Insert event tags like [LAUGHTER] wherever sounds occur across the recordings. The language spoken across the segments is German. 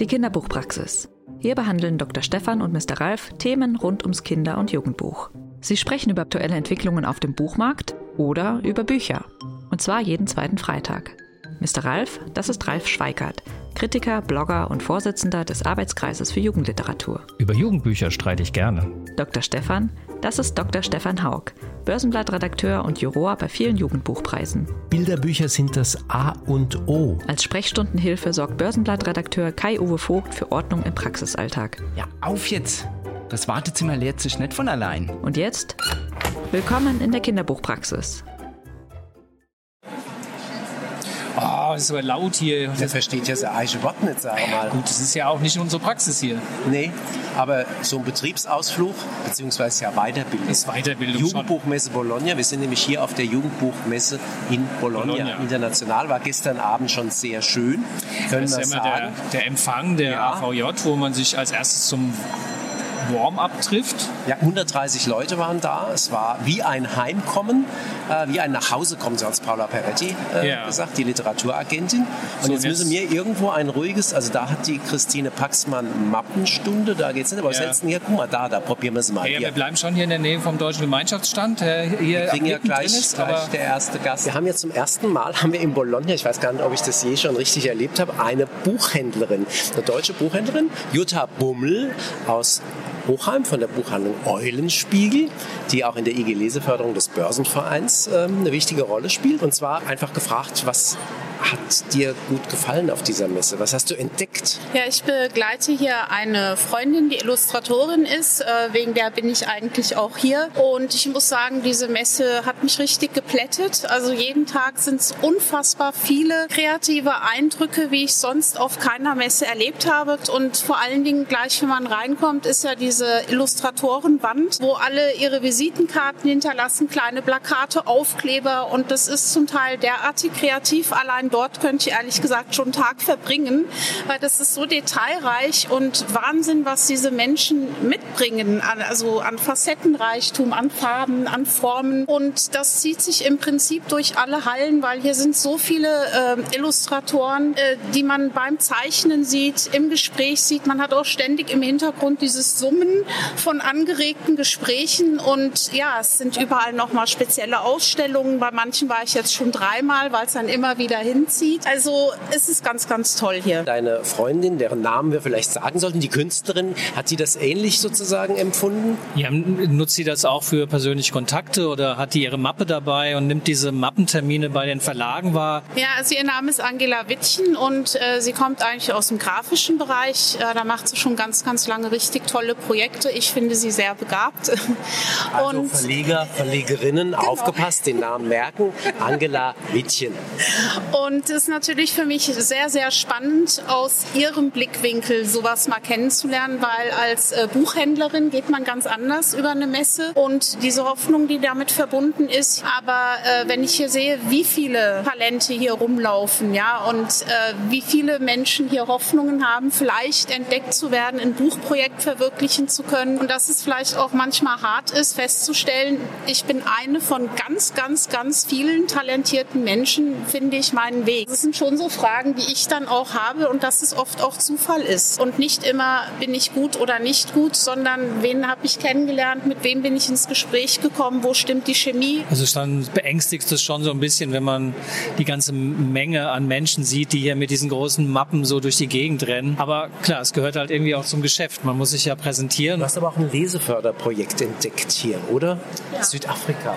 Die Kinderbuchpraxis. Hier behandeln Dr. Stefan und Mr. Ralf Themen rund ums Kinder- und Jugendbuch. Sie sprechen über aktuelle Entwicklungen auf dem Buchmarkt oder über Bücher. Und zwar jeden zweiten Freitag. Mr. Ralf, das ist Ralf Schweikert, Kritiker, Blogger und Vorsitzender des Arbeitskreises für Jugendliteratur. Über Jugendbücher streite ich gerne. Dr. Stefan, das ist Dr. Stefan Haug, Börsenblattredakteur und Juror bei vielen Jugendbuchpreisen. Bilderbücher sind das A und O. Als Sprechstundenhilfe sorgt Börsenblattredakteur Kai-Uwe Vogt für Ordnung im Praxisalltag. Ja, auf jetzt! Das Wartezimmer leert sich nicht von allein. Und jetzt? Willkommen in der Kinderbuchpraxis. Oh, das ist aber laut hier. Der versteht ja sein eigenes Wort nicht, sag mal. Gut, das ist ja auch nicht unsere Praxis hier. Nee, aber so ein Betriebsausflug, beziehungsweise ja Weiterbildung. Ist Weiterbildung Jugendbuchmesse Bologna. Wir sind nämlich hier auf der Jugendbuchmesse in Bologna. Bologna. International war gestern Abend schon sehr schön. Können Das ist ja immer der, sagen. der Empfang der Ja. AVJ, wo man sich als erstes zum Warm-up trifft. Ja, 130 Leute waren da. Es war wie ein Heimkommen, äh, wie ein Nachhausekommen, so hat es Paula Peretti äh, Ja. gesagt, die Literaturagentin. Und So, jetzt und müssen wir irgendwo ein ruhiges, also da hat die Christine Paxmann Mappenstunde, da geht's nicht, aber Ja. denn hier? Guck mal, da, da probieren wir es mal. Ja, wir bleiben schon hier in der Nähe vom Deutschen Gemeinschaftsstand, der hier Wir kriegen ja gleich, ist, gleich aber der erste Gast. Wir haben jetzt zum ersten Mal, haben wir in Bologna, ich weiß gar nicht, ob ich das je schon richtig erlebt habe, eine Buchhändlerin, eine deutsche Buchhändlerin, Jutta Bummel aus Hochheim von der Buchhandlung Eulenspiegel, die auch in der IG Leseförderung des Börsenvereins ähm, eine wichtige Rolle spielt. Und zwar einfach gefragt, was hat dir gut gefallen auf dieser Messe? Was hast du entdeckt? Ja, ich begleite hier eine Freundin, die Illustratorin ist. Äh, wegen der bin ich eigentlich auch hier. Und ich muss sagen, diese Messe hat mich richtig geplättet. Also jeden Tag sind es unfassbar viele kreative Eindrücke, wie ich sonst auf keiner Messe erlebt habe. Und vor allen Dingen gleich, wenn man reinkommt, ist ja diese Illustratorenwand, wo alle ihre Visitenkarten hinterlassen, kleine Plakate, Aufkleber. Und das ist zum Teil derartig kreativ. Allein dort könnte ich ehrlich gesagt schon einen Tag verbringen, weil das ist so detailreich und Wahnsinn, was diese Menschen mitbringen, also an Facettenreichtum, an Farben, an Formen. Und das zieht sich im Prinzip durch alle Hallen, weil hier sind so viele äh, Illustratoren, äh, die man beim Zeichnen sieht, im Gespräch sieht. Man hat auch ständig im Hintergrund dieses Summen von angeregten Gesprächen und ja, es sind überall nochmal spezielle Ausstellungen. Bei manchen war ich jetzt schon dreimal, weil es dann immer wieder hinzieht. Also es ist ganz, ganz toll hier. Deine Freundin, deren Namen wir vielleicht sagen sollten, die Künstlerin, hat sie das ähnlich sozusagen empfunden? ja, nutzt sie das auch für persönliche Kontakte oder hat die ihre Mappe dabei und nimmt diese Mappentermine bei den Verlagen wahr? Ja, also ihr Name ist Angela Wittchen und äh, sie kommt eigentlich aus dem grafischen Bereich. Äh, da macht sie schon ganz, ganz lange richtig tolle Projekte. Ich finde sie sehr begabt. [LAUGHS] Also und Verleger, Verlegerinnen, aufgepasst, den Namen merken. Angela Wittchen. Und es ist natürlich für mich sehr, sehr spannend, aus ihrem Blickwinkel sowas mal kennenzulernen, weil als äh, Buchhändlerin geht man ganz anders über eine Messe und diese Hoffnung, die damit verbunden ist. Aber äh, wenn ich hier sehe, wie viele Talente hier rumlaufen, ja, und äh, wie viele Menschen hier Hoffnungen haben, vielleicht entdeckt zu werden, ein Buchprojekt verwirklichen zu können und dass es vielleicht auch manchmal hart ist, festzustellen, ich bin eine von ganz, ganz, ganz vielen talentierten Menschen, finde ich meinen Weg. Das sind schon so Fragen, die ich dann auch habe und dass es oft auch Zufall ist. Und nicht immer bin ich gut oder nicht gut, sondern wen habe ich kennengelernt, mit wem bin ich ins Gespräch gekommen, wo stimmt die Chemie. Also dann beängstigt es schon so ein bisschen, wenn man die ganze Menge an Menschen sieht, die hier mit diesen großen Mappen so durch die Gegend rennen. Aber klar, es gehört halt irgendwie auch zum Geschäft. Man muss sich ja präsentieren. Du hast aber auch ein Leseförderprojekt entdeckt hier, oder? Südafrika.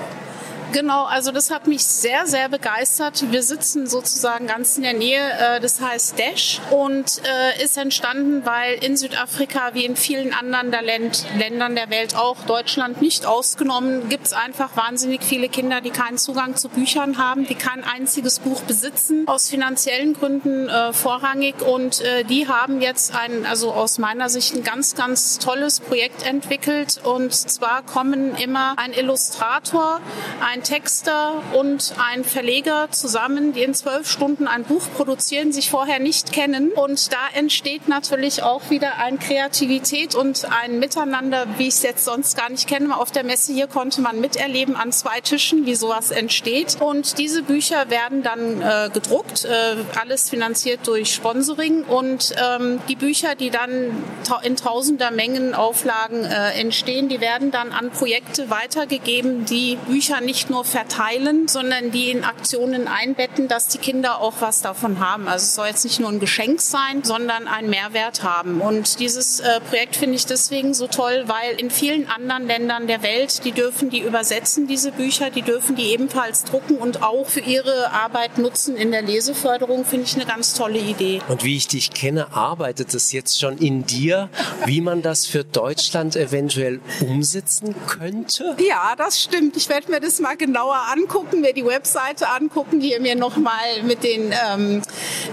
Genau, also das hat mich sehr, sehr begeistert. Wir sitzen sozusagen ganz in der Nähe, äh, das heißt Dash und äh, ist entstanden, weil in Südafrika wie in vielen anderen der Länd Ländern der Welt auch, Deutschland nicht ausgenommen, gibt es einfach wahnsinnig viele Kinder, die keinen Zugang zu Büchern haben, die kein einziges Buch besitzen, aus finanziellen Gründen äh, vorrangig und die haben jetzt ein, also aus meiner Sicht ein ganz, ganz tolles Projekt entwickelt und zwar kommen immer ein Illustrator, ein ein Texter und ein Verleger zusammen, die in zwölf Stunden ein Buch produzieren, sich vorher nicht kennen. Und da entsteht natürlich auch wieder eine Kreativität und ein Miteinander, wie ich es jetzt sonst gar nicht kenne. Auf der Messe hier konnte man miterleben an zwei Tischen, wie sowas entsteht. Und diese Bücher werden dann äh, gedruckt, äh, alles finanziert durch Sponsoring. Und ähm, die Bücher, die dann in tausender Mengen Auflagen äh, entstehen, die werden dann an Projekte weitergegeben, die Bücher nicht nur verteilen, sondern die in Aktionen einbetten, dass die Kinder auch was davon haben. Also es soll jetzt nicht nur ein Geschenk sein, sondern einen Mehrwert haben. Und dieses äh, Projekt finde ich deswegen so toll, weil in vielen anderen Ländern der Welt, die dürfen die übersetzen, diese Bücher, die dürfen die ebenfalls drucken und auch für ihre Arbeit nutzen in der Leseförderung, finde ich eine ganz tolle Idee. Und wie ich dich kenne, arbeitet es jetzt schon in dir, wie man das für Deutschland eventuell umsetzen könnte? Ja, das stimmt. Ich werde mir das mal genauer angucken, mir die Webseite angucken, die mir nochmal mit den, ähm,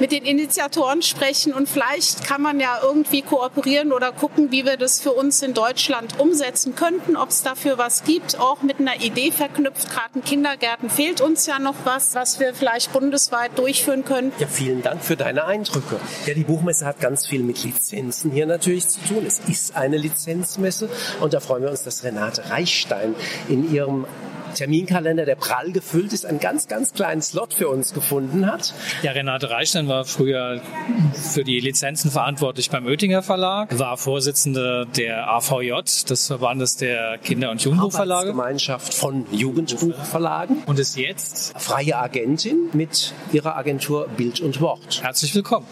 mit den Initiatoren sprechen und vielleicht kann man ja irgendwie kooperieren oder gucken, wie wir das für uns in Deutschland umsetzen könnten, ob es dafür was gibt, auch mit einer Idee verknüpft. Gerade in Kindergärten fehlt uns ja noch was, was wir vielleicht bundesweit durchführen können. Ja, vielen Dank für deine Eindrücke. Ja, die Buchmesse hat ganz viel mit Lizenzen hier natürlich zu tun. Es ist eine Lizenzmesse und da freuen wir uns, dass Renate Reichstein in ihrem Terminkalender, der prall gefüllt ist, einen ganz, ganz kleinen Slot für uns gefunden hat. Ja, Renate Reichstein war früher für die Lizenzen verantwortlich beim Oettinger Verlag, war Vorsitzende der AVJ, des Verbandes der Kinder- und Jugendbuchverlage. Gemeinschaft von Jugendbuchverlagen. Und ist jetzt freie Agentin mit ihrer Agentur Bild und Wort. Herzlich willkommen.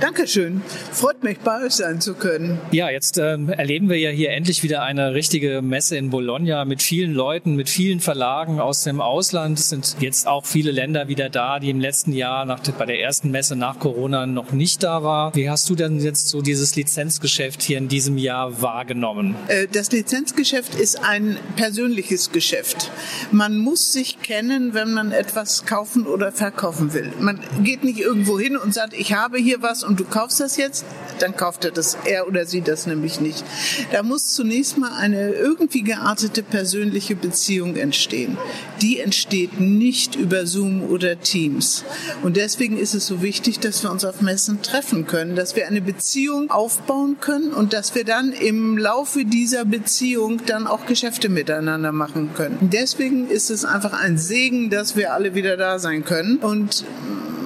Dankeschön. Freut mich, bei euch sein zu können. Ja, jetzt ähm, erleben wir ja hier endlich wieder eine richtige Messe in Bologna mit vielen Leuten, mit vielen Verlagen aus dem Ausland. Es sind jetzt auch viele Länder wieder da, die im letzten Jahr nach, bei der ersten Messe nach Corona noch nicht da war. Wie hast du denn jetzt so dieses Lizenzgeschäft hier in diesem Jahr wahrgenommen? Äh, das Lizenzgeschäft ist ein persönliches Geschäft. Man muss sich kennen, wenn man etwas kaufen oder verkaufen will. Man geht nicht irgendwo hin und sagt, ich habe hier was und du kaufst das jetzt, dann kauft er das, er oder sie das nämlich nicht. Da muss zunächst mal eine irgendwie geartete persönliche Beziehung entstehen entstehen. Die entsteht nicht über Zoom oder Teams. Und deswegen ist es so wichtig, dass wir uns auf Messen treffen können, dass wir eine Beziehung aufbauen können und dass wir dann im Laufe dieser Beziehung dann auch Geschäfte miteinander machen können. Deswegen ist es einfach ein Segen, dass wir alle wieder da sein können. Und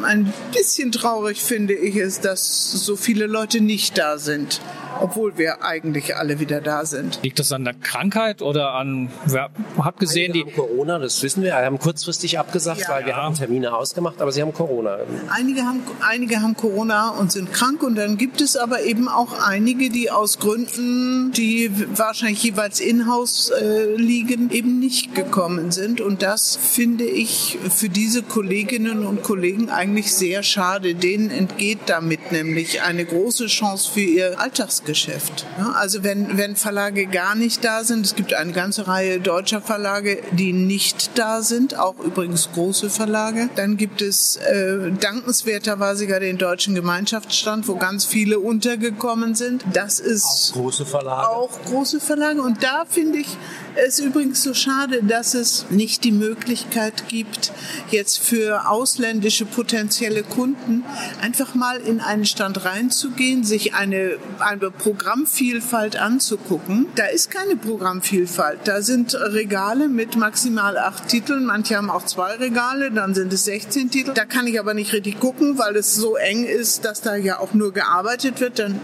ein bisschen traurig finde ich es, dass so viele Leute nicht da sind obwohl wir eigentlich alle wieder da sind. Liegt das an der Krankheit oder an, wer hat gesehen, Einige die... Haben Corona, das wissen wir, wir haben kurzfristig abgesagt, ja, weil wir ja. haben Termine ausgemacht, aber sie haben Corona. Einige haben, einige haben Corona und sind krank und dann gibt es aber eben auch einige, die aus Gründen, die wahrscheinlich jeweils in-house äh, liegen, eben nicht gekommen sind und das finde ich für diese Kolleginnen und Kollegen eigentlich sehr schade. Denen entgeht damit nämlich eine große Chance für ihr Alltags Geschäft. Also wenn, wenn Verlage gar nicht da sind, es gibt eine ganze Reihe deutscher Verlage, die nicht da sind, auch übrigens große Verlage. Dann gibt es äh, dankenswerterweise gar den deutschen Gemeinschaftsstand, wo ganz viele untergekommen sind. Das ist auch große Verlage. Auch große Verlage. Und da finde ich es übrigens so schade, dass es nicht die Möglichkeit gibt, jetzt für ausländische potenzielle Kunden einfach mal in einen Stand reinzugehen, sich eine, eine Programmvielfalt anzugucken. Da ist keine Programmvielfalt. Da sind Regale mit maximal acht Titeln. Manche haben auch zwei Regale, dann sind es 16 Titel. Da kann ich aber nicht richtig gucken, weil es so eng ist, dass da ja auch nur gearbeitet wird. Dann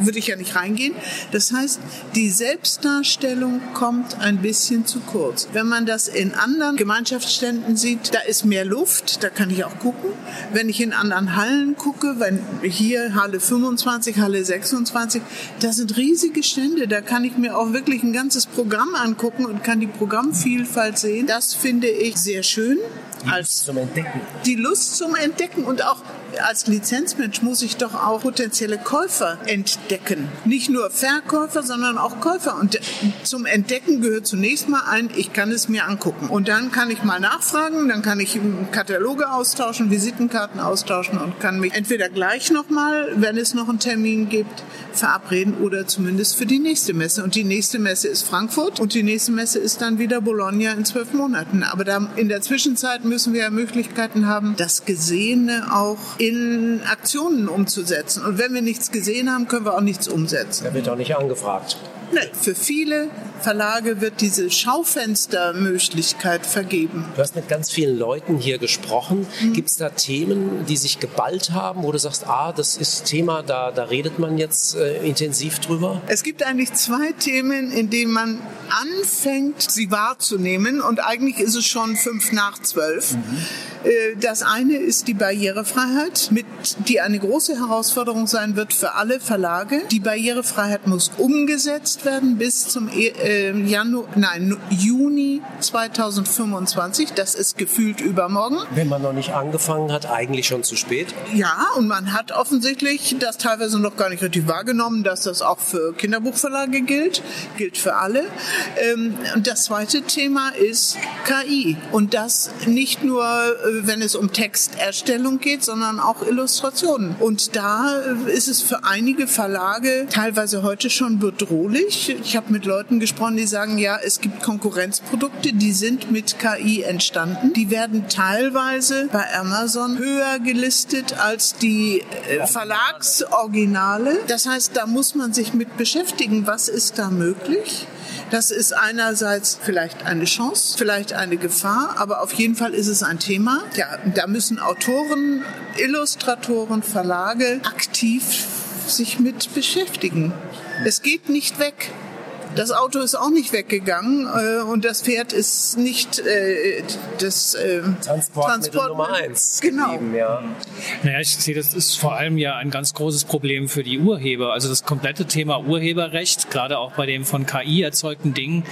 würde ich ja nicht reingehen. Das heißt, die Selbstdarstellung kommt ein bisschen zu kurz. Wenn man das in anderen Gemeinschaftsständen sieht, da ist mehr Luft, da kann ich auch gucken. Wenn ich in anderen Hallen gucke, wenn hier Halle 25, Halle 26, da sind riesige Stände, da kann ich mir auch wirklich ein ganzes Programm angucken und kann die Programmvielfalt sehen. Das finde ich sehr schön. Als zum Entdecken. Die Lust zum Entdecken und auch als Lizenzmensch muss ich doch auch potenzielle Käufer entdecken. Nicht nur Verkäufer, sondern auch Käufer. Und zum Entdecken gehört zunächst mal ein, ich kann es mir angucken. Und dann kann ich mal nachfragen, dann kann ich Kataloge austauschen, Visitenkarten austauschen und kann mich entweder gleich nochmal, wenn es noch einen Termin gibt, verabreden oder zumindest für die nächste Messe. Und die nächste Messe ist Frankfurt und die nächste Messe ist dann wieder Bologna in zwölf Monaten. Aber in der Zwischenzeit müssen wir ja Möglichkeiten haben, das Gesehene auch in Aktionen umzusetzen. Und wenn wir nichts gesehen haben, können wir auch nichts umsetzen. Da wird auch nicht angefragt. Nee, für viele Verlage wird diese Schaufenstermöglichkeit vergeben. Du hast mit ganz vielen Leuten hier gesprochen. Mhm. Gibt es da Themen, die sich geballt haben, wo du sagst, ah, das ist Thema, da, da redet man jetzt äh, intensiv drüber? Es gibt eigentlich zwei Themen, in denen man anfängt, sie wahrzunehmen und eigentlich ist es schon fünf nach zwölf. Mhm. Äh, das eine ist die Barrierefreiheit, mit, die eine große Herausforderung sein wird für alle Verlage. Die Barrierefreiheit muss umgesetzt werden bis zum äh, Januar, nein, Juni 2025. Das ist gefühlt übermorgen. Wenn man noch nicht angefangen hat, eigentlich schon zu spät? Ja, und man hat offensichtlich das teilweise noch gar nicht richtig wahrgenommen, dass das auch für Kinderbuchverlage gilt, gilt für alle. Ähm, und das zweite Thema ist KI. Und das nicht nur äh, wenn es um Texterstellung geht, sondern auch Illustrationen. Und da ist es für einige Verlage teilweise heute schon bedrohlich. Ich habe mit Leuten gesprochen, die sagen, ja, es gibt Konkurrenzprodukte, die sind mit KI entstanden. Die werden teilweise bei Amazon höher gelistet als die äh, Verlagsoriginale. Das heißt, da muss man sich mit beschäftigen, was ist da möglich. Das ist einerseits vielleicht eine Chance, vielleicht eine Gefahr, aber auf jeden Fall ist es ein Thema. Ja, da müssen Autoren, Illustratoren, Verlage aktiv sich mit beschäftigen. Es geht nicht weg. Das Auto ist auch nicht weggegangen äh, und das Pferd ist nicht äh, das äh, Transportmittel Transport Nummer eins. Genau. Geblieben, ja. Naja, ich sehe, das ist vor allem ja ein ganz großes Problem für die Urheber. Also das komplette Thema Urheberrecht, gerade auch bei dem von KI erzeugten Dingen,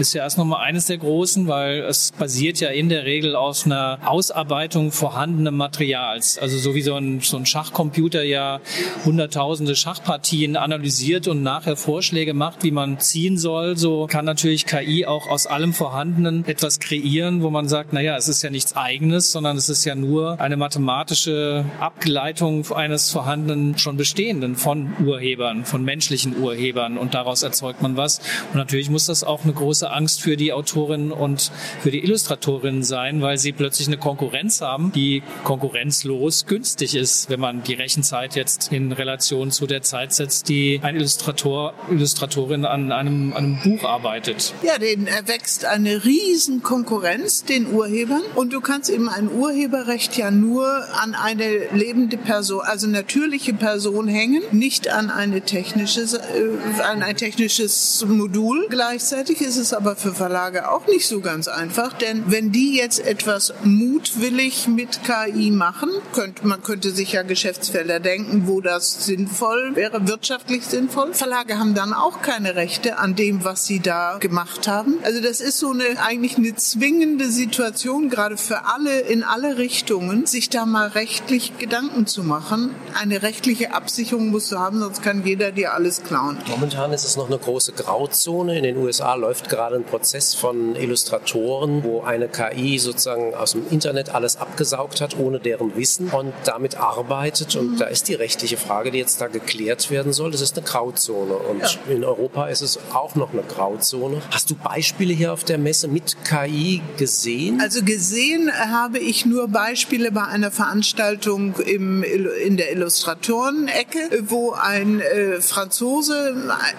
ist ja erst nochmal eines der großen, weil es basiert ja in der Regel aus einer Ausarbeitung vorhandenen Materials. Also so wie so ein, so ein Schachcomputer ja hunderttausende Schachpartien analysiert und nachher Vorschläge macht, wie man ziehen ziehen soll, so kann natürlich KI auch aus allem Vorhandenen etwas kreieren, wo man sagt, naja, es ist ja nichts Eigenes, sondern es ist ja nur eine mathematische Ableitung eines vorhandenen, schon bestehenden von Urhebern, von menschlichen Urhebern und daraus erzeugt man was. Und natürlich muss das auch eine große Angst für die Autorinnen und für die Illustratorinnen sein, weil sie plötzlich eine Konkurrenz haben, die konkurrenzlos günstig ist, wenn man die Rechenzeit jetzt in Relation zu der Zeit setzt, die ein Illustrator, Illustratorin an einem einem, Buch arbeitet. Ja, den erwächst eine riesen Konkurrenz den Urhebern und du kannst eben ein Urheberrecht ja nur an eine lebende Person, also natürliche Person hängen, nicht an eine technische, äh, an ein technisches Modul. Gleichzeitig ist es aber für Verlage auch nicht so ganz einfach, denn wenn die jetzt etwas mutwillig mit KI machen, könnte, man könnte sich ja Geschäftsfelder denken, wo das sinnvoll wäre, wirtschaftlich sinnvoll. Verlage haben dann auch keine Rechte an dem, was sie da gemacht haben. Also das ist so eine eigentlich eine zwingende Situation, gerade für alle in alle Richtungen, sich da mal rechtlich Gedanken zu machen. Eine rechtliche Absicherung musst du haben, sonst kann jeder dir alles klauen. Momentan ist es noch eine große Grauzone. In den USA läuft gerade ein Prozess von Illustratoren, wo eine KI sozusagen aus dem Internet alles abgesaugt hat, ohne deren Wissen und damit arbeitet. Und mhm. da ist die rechtliche Frage, die jetzt da geklärt werden soll. Das ist eine Grauzone. Und ja. in Europa ist es auch noch eine Grauzone. Hast du Beispiele hier auf der Messe mit KI gesehen? Also gesehen habe ich nur Beispiele bei einer Veranstaltung im, in der Illustratoren-Ecke, wo ein äh, Franzose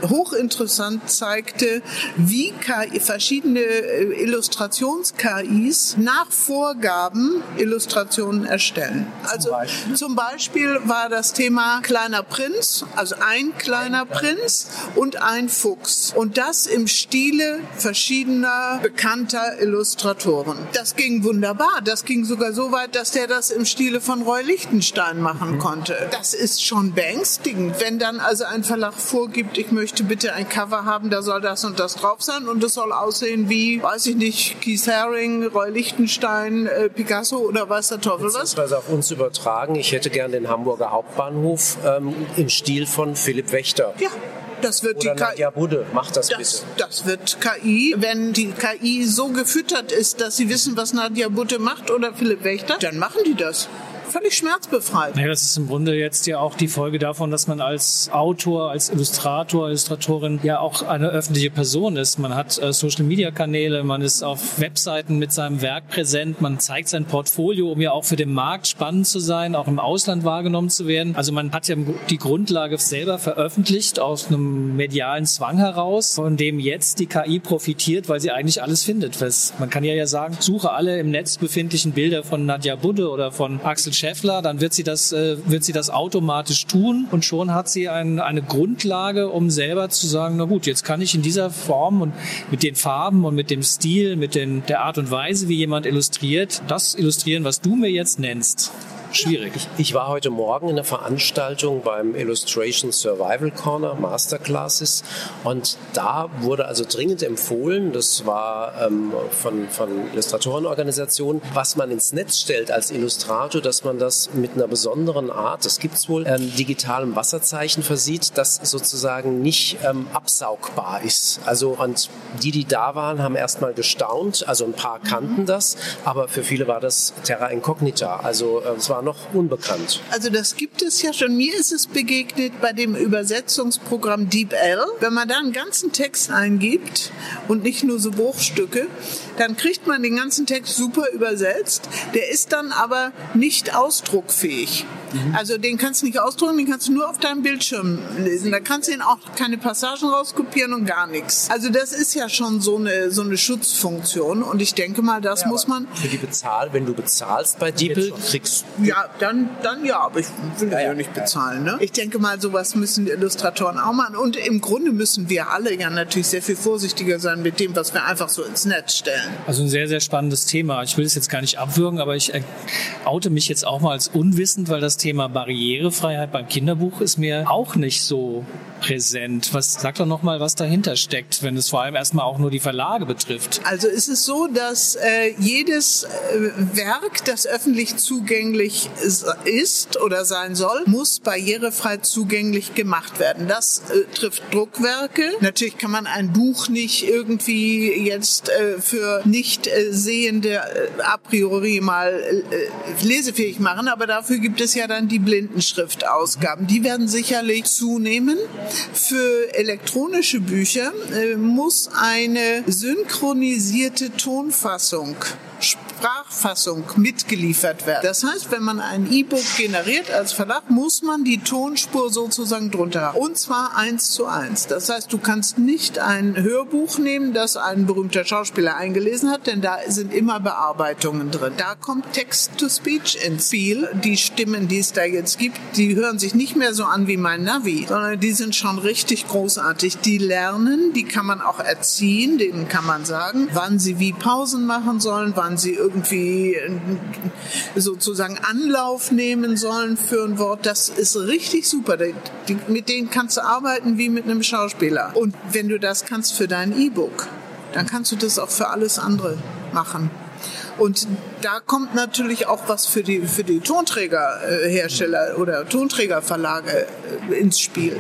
hochinteressant zeigte, wie KI, verschiedene äh, Illustrations-KIs nach Vorgaben Illustrationen erstellen. Also zum Beispiel? zum Beispiel war das Thema kleiner Prinz, also ein kleiner Prinz und ein Fuchs. Books. Und das im Stile verschiedener bekannter Illustratoren. Das ging wunderbar. Das ging sogar so weit, dass der das im Stile von Roy Lichtenstein machen mhm. konnte. Das ist schon beängstigend, wenn dann also ein Verlag vorgibt, ich möchte bitte ein Cover haben, da soll das und das drauf sein und es soll aussehen wie, weiß ich nicht, Keith Haring, Roy Lichtenstein, äh, Picasso oder weiß der Teufel was. Beziehungsweise auf uns übertragen. Ich hätte gern den Hamburger Hauptbahnhof ähm, im Stil von Philipp Wächter. Ja, das wird Oder die Nadja Budde, macht das, das, bitte. Das wird KI. Wenn die KI so gefüttert ist, dass sie wissen, was Nadja Budde macht oder Philipp Wächter, dann machen die das völlig schmerzbefreit. Ja, das ist im Grunde jetzt ja auch die Folge davon, dass man als Autor, als Illustrator, Illustratorin ja auch eine öffentliche Person ist. Man hat äh, Social-Media-Kanäle, man ist auf Webseiten mit seinem Werk präsent, man zeigt sein Portfolio, um ja auch für den Markt spannend zu sein, auch im Ausland wahrgenommen zu werden. Also man hat ja die Grundlage selber veröffentlicht aus einem medialen Zwang heraus, von dem jetzt die KI profitiert, weil sie eigentlich alles findet. Man kann ja ja sagen, suche alle im Netz befindlichen Bilder von Nadja Budde oder von Axel Scheffler, dann wird sie das, äh, wird sie das automatisch tun und schon hat sie ein, eine Grundlage, um selber zu sagen, na gut, jetzt kann ich in dieser Form und mit den Farben und mit dem Stil, mit den, der Art und Weise, wie jemand illustriert, das illustrieren, was du mir jetzt nennst schwierig. Ich, ich, war heute Morgen in einer Veranstaltung beim Illustration Survival Corner Masterclasses und da wurde also dringend empfohlen, das war ähm, von, von Illustratorenorganisationen, was man ins Netz stellt als Illustrator, dass man das mit einer besonderen Art, das gibt es wohl, ähm, digitalem Wasserzeichen versieht, das sozusagen nicht ähm, absaugbar ist. Also und die, die da waren, haben erstmal gestaunt, also ein paar kannten das, aber für viele war das Terra Incognita. Also äh, es war war noch unbekannt. Also das gibt es ja schon. Mir ist es begegnet bei dem Übersetzungsprogramm DeepL. Wenn man da einen ganzen Text eingibt und nicht nur so Bruchstücke, dann kriegt man den ganzen Text super übersetzt. Der ist dann aber nicht ausdruckfähig. Mhm. Also den kannst du nicht ausdrucken, den kannst du nur auf deinem Bildschirm lesen. Da kannst du ihn auch keine Passagen rauskopieren und gar nichts. Also das ist ja schon so eine, so eine Schutzfunktion und ich denke mal, das ja, muss man... Für die Bezahl, wenn du bezahlst bei DeepL, kriegst du ja, dann, dann ja, aber ich will ja, ja nicht bezahlen. Ne? Ich denke mal, sowas müssen die Illustratoren auch machen. Und im Grunde müssen wir alle ja natürlich sehr viel vorsichtiger sein mit dem, was wir einfach so ins Netz stellen. Also ein sehr, sehr spannendes Thema. Ich will es jetzt gar nicht abwürgen, aber ich äh, oute mich jetzt auch mal als unwissend, weil das Thema Barrierefreiheit beim Kinderbuch ist mir auch nicht so präsent. Was sag doch noch mal, was dahinter steckt, wenn es vor allem erstmal auch nur die Verlage betrifft? Also ist es so, dass äh, jedes äh, Werk, das öffentlich zugänglich ist oder sein soll, muss barrierefrei zugänglich gemacht werden. Das äh, trifft Druckwerke. Natürlich kann man ein Buch nicht irgendwie jetzt äh, für nicht äh, sehende äh, a priori mal lesefähig machen, aber dafür gibt es ja dann die Blindenschriftausgaben. Die werden sicherlich zunehmen. Für elektronische Bücher äh, muss eine synchronisierte Tonfassung Sprachfassung mitgeliefert werden. Das heißt, wenn man ein E-Book generiert als Verlag, muss man die Tonspur sozusagen drunter haben. Und zwar eins zu eins. Das heißt, du kannst nicht ein Hörbuch nehmen, das ein berühmter Schauspieler eingelesen hat, denn da sind immer Bearbeitungen drin. Da kommt Text-to-Speech ins Spiel. Die Stimmen, die es da jetzt gibt, die hören sich nicht mehr so an wie mein Navi, sondern die sind schon richtig großartig. Die lernen, die kann man auch erziehen, denen kann man sagen, wann sie wie Pausen machen sollen, wann sie irgendwie äh, sozusagen Anlauf nehmen sollen für ein Wort, das ist richtig super. Die, mit denen kannst du arbeiten wie mit einem Schauspieler. Und wenn du das kannst für dein E-Book, dann kannst du das auch für alles andere machen. Und da kommt natürlich auch was für die, für die Tonträgerhersteller oder Tonträgerverlage äh, ins Spiel.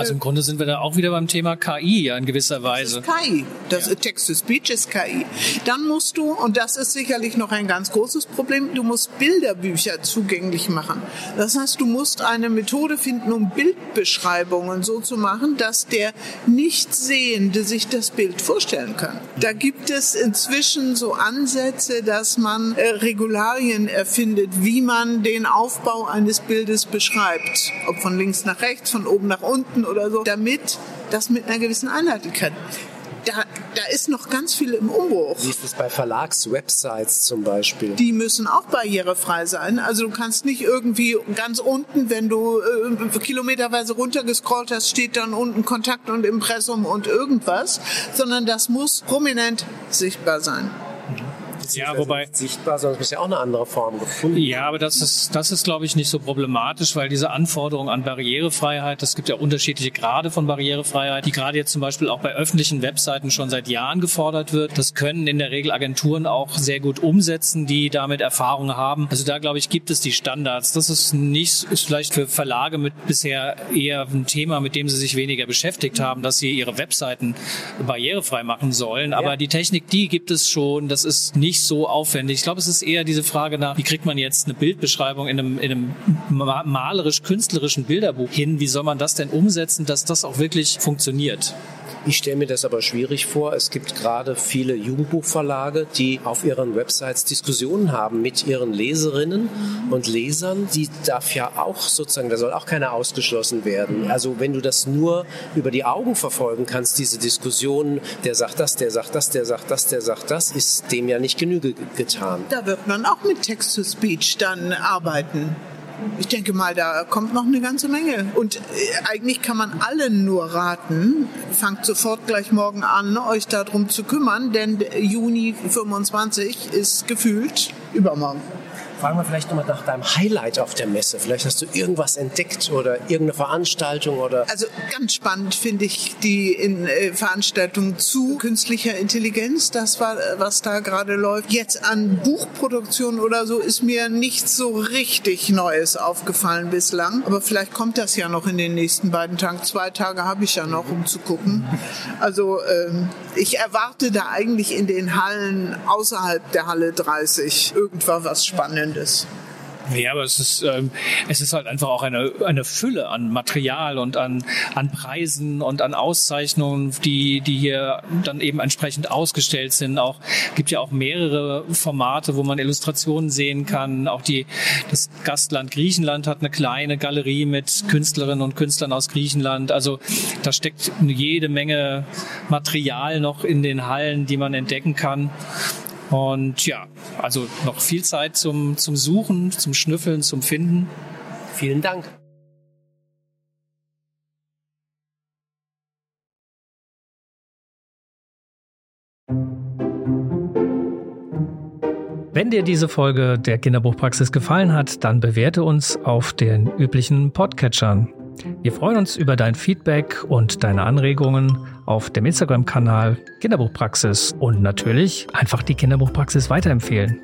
Also im Grunde sind wir da auch wieder beim Thema KI ja in gewisser Weise. Das ist KI. Das ja. Text-to-Speech ist KI. Dann musst du, und das ist sicherlich noch ein ganz großes Problem, du musst Bilderbücher zugänglich machen. Das heißt, du musst eine Methode finden, um Bildbeschreibungen so zu machen, dass der Nichtsehende sich das Bild vorstellen kann. Da gibt es inzwischen so Ansätze, dass man äh, Regularien erfindet, wie man den Aufbau eines Bildes beschreibt. Ob von links nach rechts, von oben nach unten oder so, damit das mit einer gewissen Einheitlichkeit da, da ist noch ganz viel im Umbruch. Wie ist das bei Verlagswebsites zum Beispiel? Die müssen auch barrierefrei sein. Also du kannst nicht irgendwie ganz unten, wenn du äh, kilometerweise runtergescrollt hast, steht dann unten Kontakt und Impressum und irgendwas, sondern das muss prominent sichtbar sein ja, wobei sichtbar, sondern es muss ja auch eine andere Form gefunden. Ja, aber das ist, das ist, glaube ich, nicht so problematisch, weil diese Anforderung an Barrierefreiheit, es gibt ja unterschiedliche Grade von Barrierefreiheit, die gerade jetzt zum Beispiel auch bei öffentlichen Webseiten schon seit Jahren gefordert wird. Das können in der Regel Agenturen auch sehr gut umsetzen, die damit Erfahrung haben. Also da, glaube ich, gibt es die Standards. Das ist nicht, ist vielleicht für Verlage mit bisher eher ein Thema, mit dem sie sich weniger beschäftigt haben, dass sie ihre Webseiten barrierefrei machen sollen. Aber ja. die Technik, die gibt es schon. Das ist nicht nicht so aufwendig. Ich glaube, es ist eher diese Frage nach, wie kriegt man jetzt eine Bildbeschreibung in einem, in einem malerisch-künstlerischen Bilderbuch hin? Wie soll man das denn umsetzen, dass das auch wirklich funktioniert? Ich stelle mir das aber schwierig vor. Es gibt gerade viele Jugendbuchverlage, die auf ihren Websites Diskussionen haben mit ihren Leserinnen und Lesern. Die darf ja auch sozusagen, da soll auch keiner ausgeschlossen werden. Also wenn du das nur über die Augen verfolgen kannst, diese Diskussionen, der sagt das, der sagt das, der sagt das, der sagt das, ist dem ja nicht Genüge getan. Da wird man auch mit Text-to-Speech dann arbeiten. Ich denke mal, da kommt noch eine ganze Menge. Und äh, eigentlich kann man allen nur raten, fangt sofort gleich morgen an, euch darum zu kümmern, denn Juni 25 ist gefühlt übermorgen. Fragen wir vielleicht nochmal nach deinem Highlight auf der Messe. Vielleicht hast du irgendwas entdeckt oder irgendeine Veranstaltung oder. Also ganz spannend finde ich die in, äh, Veranstaltung zu künstlicher Intelligenz. Das war, was da gerade läuft. Jetzt an Buchproduktion oder so ist mir nichts so richtig Neues aufgefallen bislang. Aber vielleicht kommt das ja noch in den nächsten beiden Tagen. Zwei Tage habe ich ja noch, um zu gucken. Also ähm, ich erwarte da eigentlich in den Hallen außerhalb der Halle 30 irgendwas was Spannendes. Spannendes. Ja, aber es ist, ähm, es ist halt einfach auch eine, eine Fülle an Material und an, an Preisen und an Auszeichnungen, die, die hier dann eben entsprechend ausgestellt sind. Auch gibt ja auch mehrere Formate, wo man Illustrationen sehen kann. Auch die, das Gastland Griechenland hat eine kleine Galerie mit Künstlerinnen und Künstlern aus Griechenland. Also da steckt jede Menge Material noch in den Hallen, die man entdecken kann. Und ja, also noch viel Zeit zum, zum Suchen, zum Schnüffeln, zum Finden. Vielen Dank. Wenn dir diese Folge der Kinderbuchpraxis gefallen hat, dann bewerte uns auf den üblichen Podcatchern. Wir freuen uns über dein Feedback und deine Anregungen auf dem Instagram-Kanal Kinderbuchpraxis und natürlich einfach die Kinderbuchpraxis weiterempfehlen.